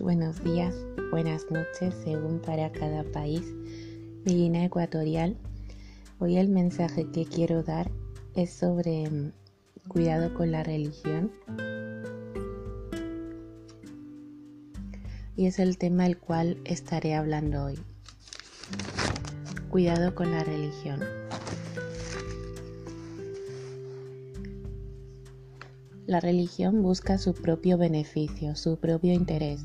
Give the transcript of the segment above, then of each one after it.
buenos días, buenas noches, según para cada país. Mi Guinea Ecuatorial. Hoy el mensaje que quiero dar es sobre mm, cuidado con la religión. Y es el tema del cual estaré hablando hoy. Cuidado con la religión. La religión busca su propio beneficio, su propio interés.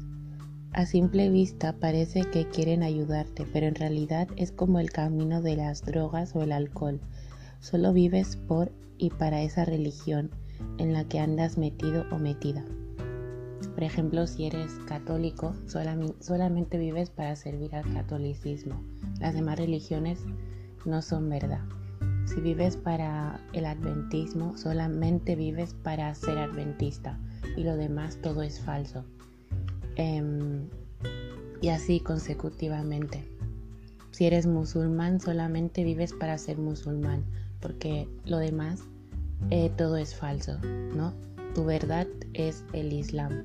A simple vista parece que quieren ayudarte, pero en realidad es como el camino de las drogas o el alcohol. Solo vives por y para esa religión en la que andas metido o metida. Por ejemplo, si eres católico, solamente vives para servir al catolicismo. Las demás religiones no son verdad. Si vives para el adventismo, solamente vives para ser adventista y lo demás todo es falso. Em, y así consecutivamente. Si eres musulmán, solamente vives para ser musulmán, porque lo demás eh, todo es falso, ¿no? Tu verdad es el Islam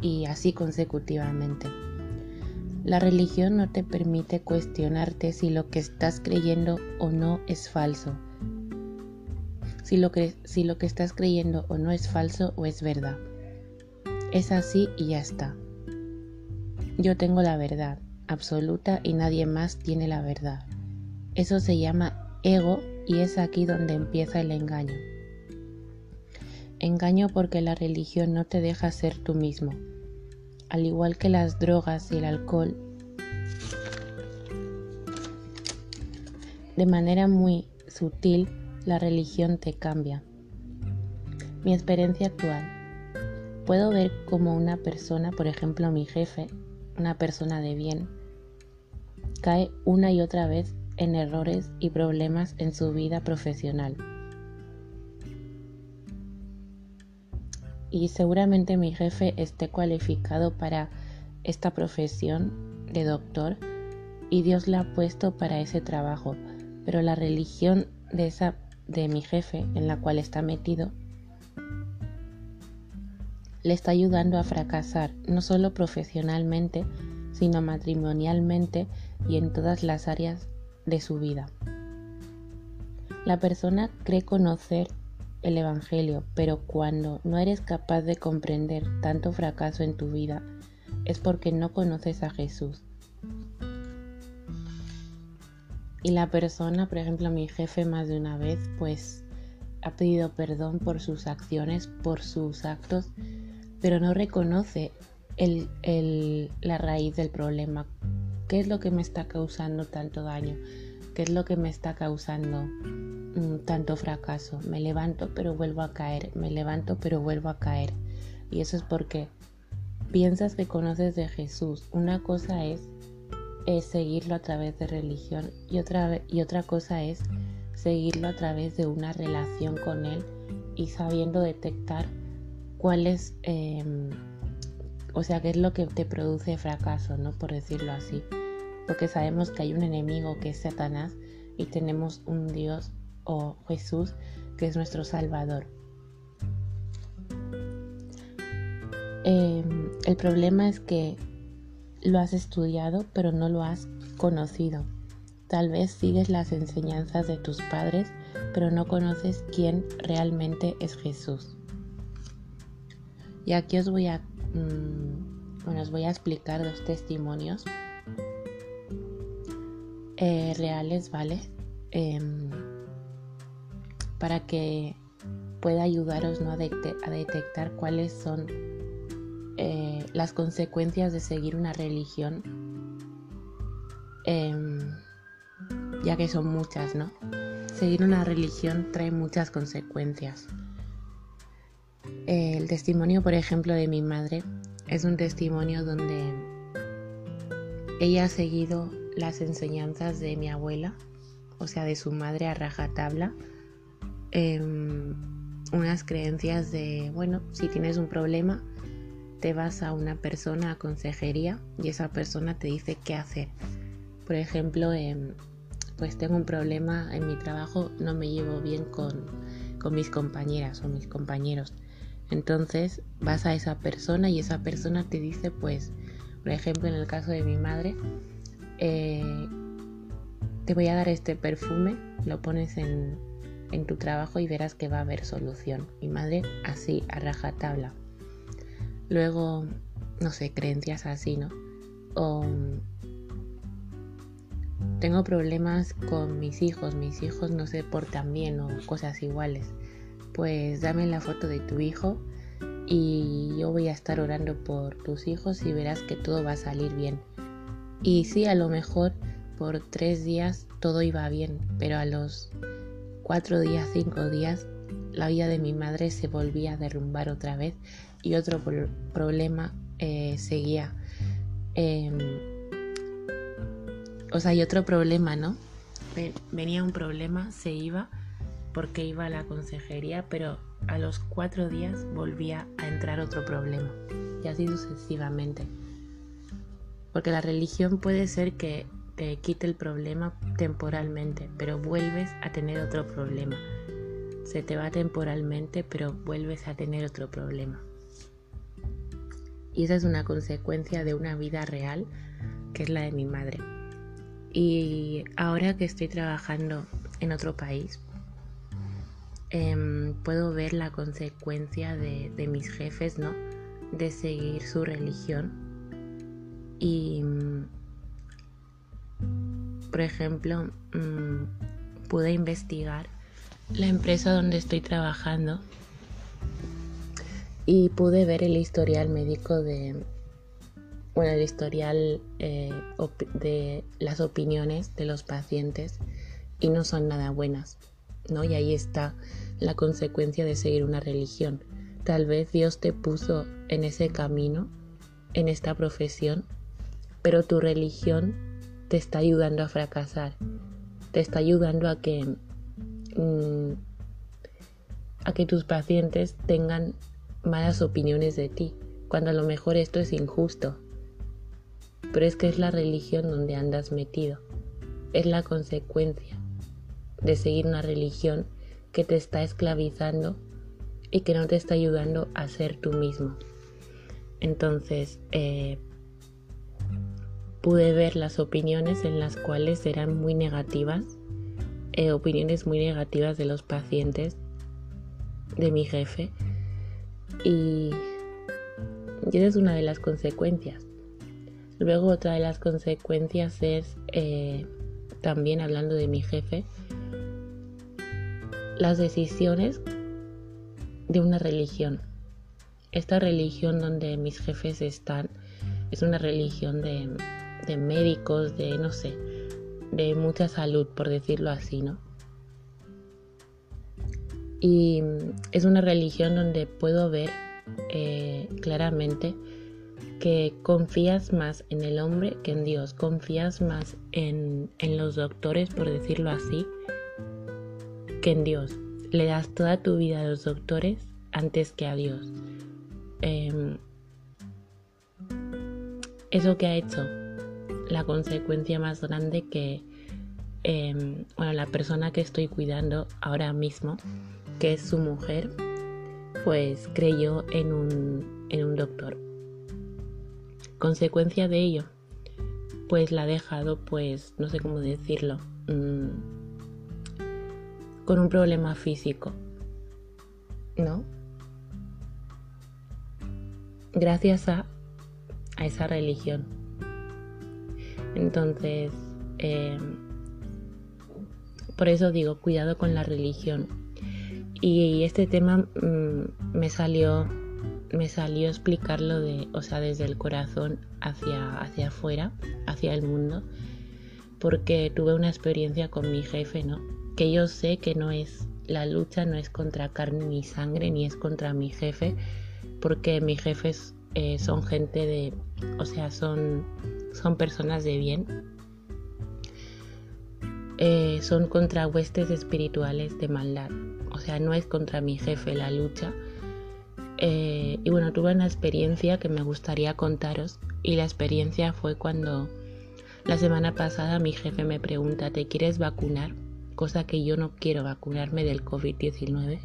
y así consecutivamente. La religión no te permite cuestionarte si lo que estás creyendo o no es falso. Si lo, que, si lo que estás creyendo o no es falso o es verdad. Es así y ya está. Yo tengo la verdad absoluta y nadie más tiene la verdad. Eso se llama ego y es aquí donde empieza el engaño. Engaño porque la religión no te deja ser tú mismo al igual que las drogas y el alcohol, de manera muy sutil la religión te cambia. Mi experiencia actual. Puedo ver como una persona, por ejemplo mi jefe, una persona de bien, cae una y otra vez en errores y problemas en su vida profesional. Y seguramente mi jefe esté cualificado para esta profesión de doctor y Dios la ha puesto para ese trabajo, pero la religión de esa de mi jefe en la cual está metido le está ayudando a fracasar no solo profesionalmente, sino matrimonialmente y en todas las áreas de su vida. La persona cree conocer el Evangelio, pero cuando no eres capaz de comprender tanto fracaso en tu vida, es porque no conoces a Jesús. Y la persona, por ejemplo, mi jefe más de una vez, pues ha pedido perdón por sus acciones, por sus actos, pero no reconoce la raíz del problema. ¿Qué es lo que me está causando tanto daño? ¿Qué es lo que me está causando Mm, tanto fracaso. Me levanto pero vuelvo a caer, me levanto pero vuelvo a caer. Y eso es porque piensas que conoces de Jesús. Una cosa es, seguirlo a través de religión y otra, y otra cosa es seguirlo a través de una relación con Él y sabiendo detectar cuál es, em, o sea, qué es lo que te produce fracaso, ¿no? Por decirlo así. Porque sabemos que hay un enemigo que es Satanás y tenemos un Dios o Jesús, que es nuestro Salvador. Em, el problema es que lo has estudiado pero no lo has conocido. Tal vez sigues las enseñanzas de tus padres pero no conoces quién realmente es Jesús. Y aquí os voy a, mm, bueno, os voy a explicar dos testimonios eh, reales, ¿vale? Em, para que pueda ayudaros ¿no? a, detectar cuáles son eh, las consecuencias de seguir una religión, em, ya que son muchas, ¿no? Seguir una religión trae muchas consecuencias. El testimonio, por ejemplo, de mi madre es un testimonio donde ella ha seguido las enseñanzas de mi abuela, o sea, de su madre a rajatabla Em, unas creencias de, bueno, si tienes un problema, te vas a una persona a consejería y esa persona te dice qué hacer. Por ejemplo, em, pues tengo un problema en mi trabajo, no me llevo bien con, con mis compañeras o mis compañeros. Entonces vas a esa persona y esa persona te dice, pues, por ejemplo, en el caso de mi madre, eh, te voy a dar este perfume, lo pones en, en tu trabajo y verás que va a haber solución. Mi madre así, a rajatabla. Luego, no sé, creencias así, ¿no? O tengo problemas con mis hijos, mis hijos no se portan bien o cosas iguales. Pues dame la foto de tu hijo y yo voy a estar orando por tus hijos y verás que todo va a salir bien. Y sí, a lo mejor por tres días todo iba bien, pero a los cuatro días, cinco días, la vida de mi madre se volvía a derrumbar otra vez y otro problema eh, seguía. Em, o sea, y otro problema, ¿no? Venía un problema, se iba porque iba a la consejería, pero a los cuatro días volvía a entrar otro problema y así sucesivamente. Porque la religión puede ser que te quite el problema temporalmente, pero vuelves a tener otro problema. Se te va temporalmente, pero vuelves a tener otro problema. Y esa es una consecuencia de una vida real, que es la de mi madre. Y ahora que estoy trabajando en otro país, em, puedo ver la consecuencia de, mis jefes, ¿no? De seguir su religión. Y, por ejemplo, mm, pude investigar la empresa donde estoy trabajando y pude ver el historial médico de, bueno, el historial eh, de las opiniones de los pacientes y no son nada buenas, ¿no? Y ahí está la consecuencia de seguir una religión. Tal vez Dios te puso en ese camino, en esta profesión, pero tu religión te está ayudando a fracasar, te está ayudando a que mm, a que tus pacientes tengan malas opiniones de ti, cuando a lo mejor esto es injusto, pero es que es la religión donde andas metido. Es la consecuencia de seguir una religión que te está esclavizando y que no te está ayudando a ser tú mismo. Entonces, eh, pude ver las opiniones en las cuales eran muy negativas, eh, opiniones muy negativas de los pacientes, de mi jefe, y, esa es una de las consecuencias. Luego otra de las consecuencias es, eh, también hablando de mi jefe, las decisiones de una religión. Esta religión donde mis jefes están es una religión de, de médicos, de no sé, de mucha salud, por decirlo así, ¿no? Y es una religión donde puedo ver eh, claramente que confías más en el hombre que en Dios, confías más en, los doctores, por decirlo así, que en Dios. Le das toda tu vida a los doctores antes que a Dios. Em, eso que ha hecho la consecuencia más grande que, em, bueno, la persona que estoy cuidando ahora mismo, que es su mujer, pues creyó en un, en un doctor Consecuencia de ello, pues la ha dejado, pues, no sé cómo decirlo, mm, con un problema físico, ¿no? Gracias a, a esa religión. Entonces, em, por eso digo, cuidado con la religión. Y este tema mm, me salió me salió explicarlo de, o sea, desde el corazón hacia, hacia afuera, hacia el mundo, porque tuve una experiencia con mi jefe, ¿no? Que yo sé que no es, la lucha no es contra carne ni sangre, ni es contra mi jefe, porque mis jefes eh, son gente de, o sea, son, son personas de bien. Eh, son contra huestes espirituales de maldad. O sea, no es contra mi jefe la lucha, eh, y bueno, tuve una experiencia que me gustaría contaros y la experiencia fue cuando la semana pasada mi jefe me pregunta, ¿te quieres vacunar? Cosa que yo no quiero vacunarme del COVID-19,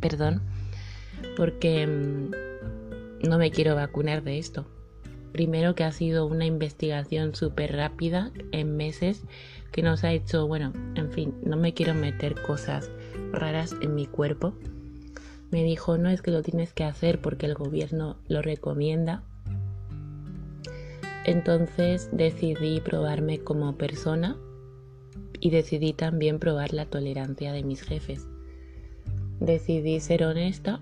perdón, porque mm, no me quiero vacunar de esto. Primero que ha sido una investigación súper rápida en meses que nos ha hecho, bueno, en fin, no me quiero meter cosas raras en mi cuerpo. Me dijo, no es que lo tienes que hacer porque el gobierno lo recomienda. Entonces decidí probarme como persona y decidí también probar la tolerancia de mis jefes. Decidí ser honesta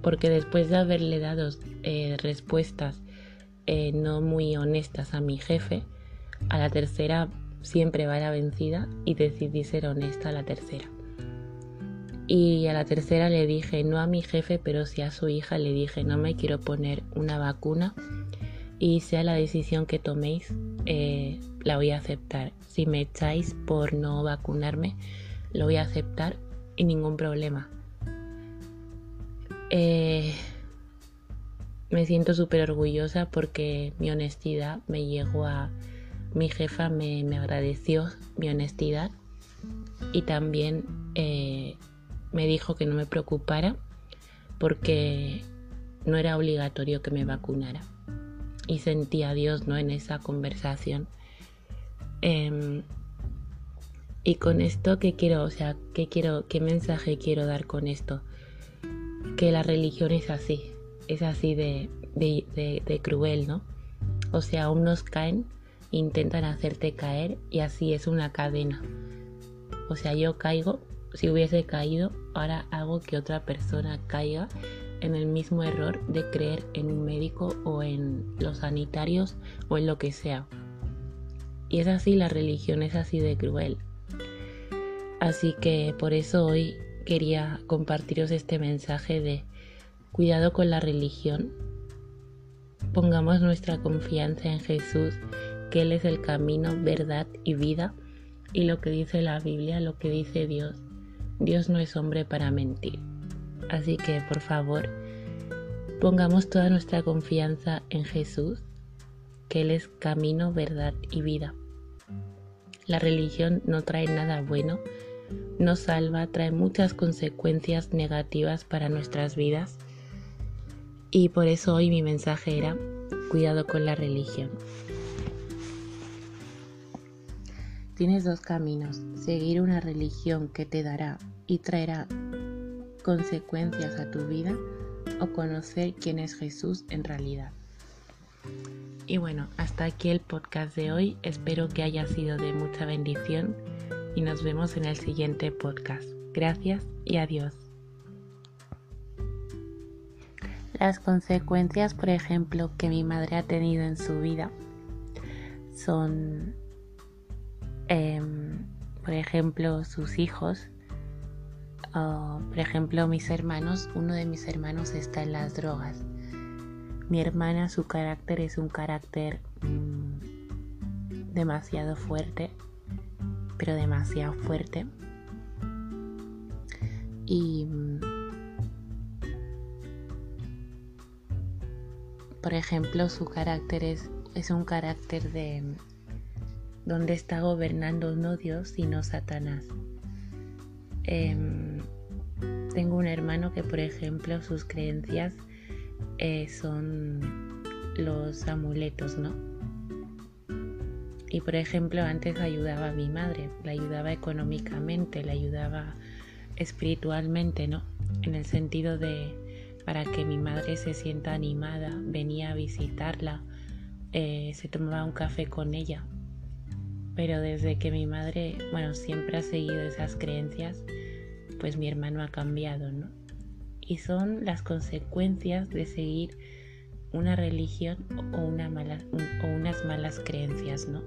porque después de haberle dado eh, respuestas eh, no muy honestas a mi jefe, a la tercera siempre va la vencida y decidí ser honesta a la tercera. Y a la tercera le dije, no a mi jefe, pero sí a su hija, le dije, no me quiero poner una vacuna y sea la decisión que toméis, eh, la voy a aceptar. Si me echáis por no vacunarme, lo voy a aceptar y ningún problema. Eh, me siento súper orgullosa porque mi honestidad me llegó a... Mi jefa me, agradeció mi honestidad y también eh, me dijo que no me preocupara porque no era obligatorio que me vacunara. Y sentí a Dios ¿no? en esa conversación. Em, y con esto, ¿qué quiero? O sea, ¿qué, quiero, ¿qué mensaje quiero dar con esto? que la religión es así, es así de, de, cruel, ¿no? O sea, unos caen, intentan hacerte caer y así es una cadena. O sea, yo caigo, si hubiese caído, ahora hago que otra persona caiga en el mismo error de creer en un médico o en los sanitarios o en lo que sea. Y es así, la religión es así de cruel. Así que por eso hoy quería compartiros este mensaje de cuidado con la religión. Pongamos nuestra confianza en Jesús, que Él es el camino, verdad y vida. Y lo que dice la Biblia, lo que dice Dios, Dios no es hombre para mentir. Así que, por favor, pongamos toda nuestra confianza en Jesús, que Él es camino, verdad y vida. La religión no trae nada bueno, no salva, trae muchas consecuencias negativas para nuestras vidas. Y por eso hoy mi mensaje era, cuidado con la religión. Tienes dos caminos, seguir una religión que te dará y traerá consecuencias a tu vida o conocer quién es Jesús en realidad. Y bueno, hasta aquí el podcast de hoy. Espero que haya sido de mucha bendición y nos vemos en el siguiente podcast. Gracias y adiós. Las consecuencias, por ejemplo, que mi madre ha tenido en su vida son, em, por ejemplo, sus hijos. por ejemplo, mis hermanos, uno de mis hermanos está en las drogas. Mi hermana, su carácter es un carácter mm, demasiado fuerte pero demasiado fuerte. Y por ejemplo, su carácter es, es un carácter de donde está gobernando no Dios sino Satanás. Em, tengo un hermano que, por ejemplo, sus creencias eh, son los amuletos, ¿no? Y por ejemplo, antes ayudaba a mi madre, la ayudaba económicamente, la ayudaba espiritualmente, ¿no? En el sentido de para que mi madre se sienta animada, venía a visitarla, eh, se tomaba un café con ella. Pero desde que mi madre, bueno, siempre ha seguido esas creencias, pues mi hermano ha cambiado, ¿no? Y son las consecuencias de seguir una religión o, una mala, o unas malas creencias, ¿no?